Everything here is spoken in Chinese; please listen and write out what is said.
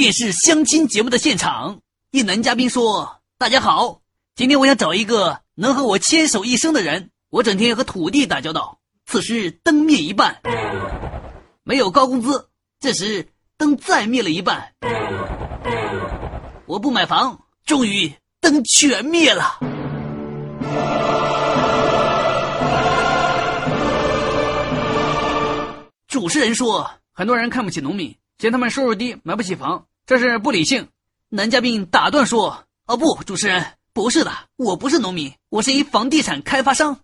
电视相亲节目的现场，一男嘉宾说：“大家好，今天我想找一个能和我牵手一生的人。我整天和土地打交道，此时灯灭一半，没有高工资。这时灯再灭了一半，我不买房，终于灯全灭了。”主持人说：“很多人看不起农民，嫌他们收入低，买不起房，这是不理性。”男嘉宾打断说：“哦不，主持人，不是的，我不是农民，我是一房地产开发商。”